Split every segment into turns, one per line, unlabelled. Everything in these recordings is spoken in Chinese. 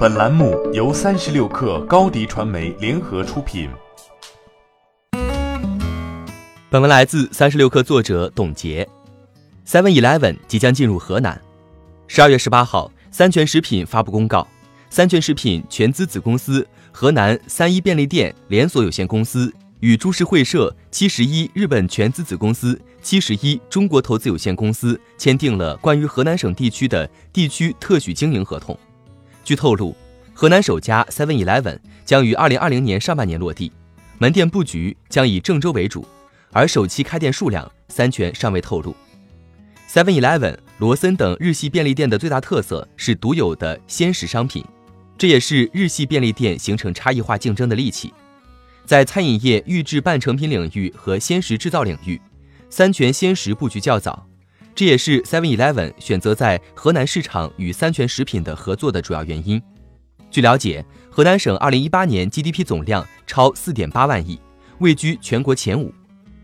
本栏目由三十六氪高低传媒联合出品。
本文来自三十六氪作者董洁。Seven Eleven 即将进入河南。十二月十八号，三全食品发布公告，三全食品全资子公司河南三一便利店连锁有限公司与株式会社七十一日本全资子公司七十一中国投资有限公司签订了关于河南省地区的地区特许经营合同。据透露，河南首家 Seven Eleven 将于二零二零年上半年落地，门店布局将以郑州为主，而首期开店数量三全尚未透露。Seven Eleven、罗森等日系便利店的最大特色是独有的鲜食商品，这也是日系便利店形成差异化竞争的利器。在餐饮业预制半成品领域和鲜食制造领域，三全鲜食布局较早。这也是 Seven Eleven 选择在河南市场与三全食品的合作的主要原因。据了解，河南省2018年 GDP 总量超4.8万亿，位居全国前五。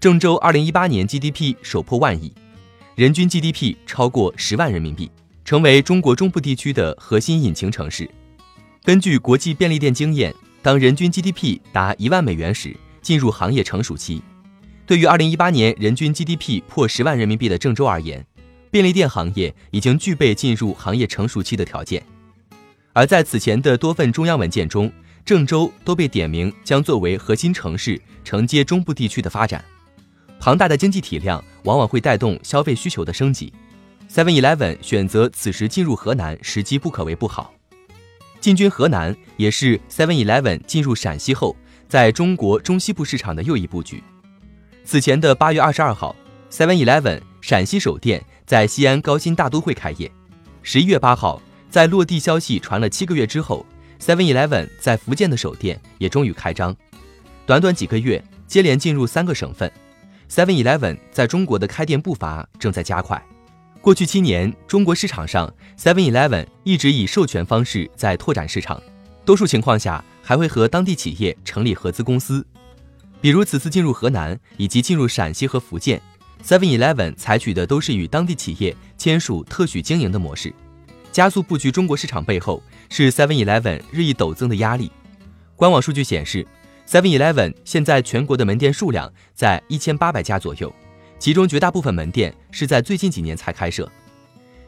郑州2018年 GDP 首破万亿，人均 GDP 超过十万人民币，成为中国中部地区的核心引擎城市。根据国际便利店经验，当人均 GDP 达一万美元时，进入行业成熟期。对于二零一八年人均 GDP 破十万人民币的郑州而言，便利店行业已经具备进入行业成熟期的条件。而在此前的多份中央文件中，郑州都被点名将作为核心城市，承接中部地区的发展。庞大的经济体量往往会带动消费需求的升级。Seven Eleven 选择此时进入河南，时机不可谓不好。进军河南也是 Seven Eleven 进入陕西后，在中国中西部市场的又一布局。此前的八月二十二号，Seven Eleven 陕西首店在西安高新大都会开业。十一月八号，在落地消息传了七个月之后，Seven Eleven 在福建的首店也终于开张。短短几个月，接连进入三个省份，Seven Eleven 在中国的开店步伐正在加快。过去七年，中国市场上，Seven Eleven 一直以授权方式在拓展市场，多数情况下还会和当地企业成立合资公司。比如此次进入河南以及进入陕西和福建，Seven Eleven 采取的都是与当地企业签署特许经营的模式，加速布局中国市场背后是 Seven Eleven 日益陡增的压力。官网数据显示，Seven Eleven 现在全国的门店数量在一千八百家左右，其中绝大部分门店是在最近几年才开设。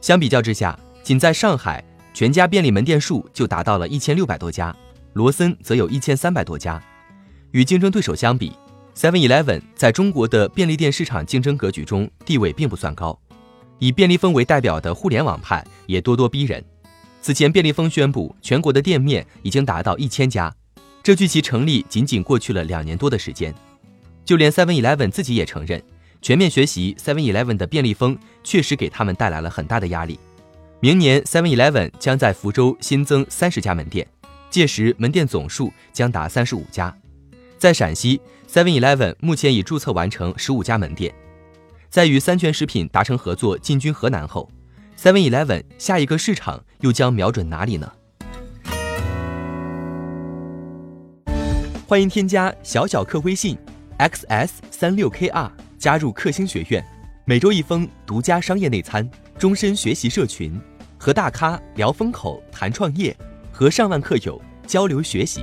相比较之下，仅在上海，全家便利门店数就达到了一千六百多家，罗森则有一千三百多家。与竞争对手相比，Seven Eleven 在中国的便利店市场竞争格局中地位并不算高。以便利蜂为代表的互联网派也咄咄逼人。此前，便利蜂宣布全国的店面已经达到一千家，这距其成立仅仅过去了两年多的时间。就连 Seven Eleven 自己也承认，全面学习 Seven Eleven 的便利蜂确实给他们带来了很大的压力。明年，Seven Eleven 将在福州新增三十家门店，届时门店总数将达三十五家。在陕西，Seven Eleven 目前已注册完成十五家门店。在与三全食品达成合作进军河南后，Seven Eleven 下一个市场又将瞄准哪里呢？欢迎添加小小客微信 xs 三六 kr 加入克星学院，每周一封独家商业内参，终身学习社群，和大咖聊风口谈创业，和上万客友交流学习。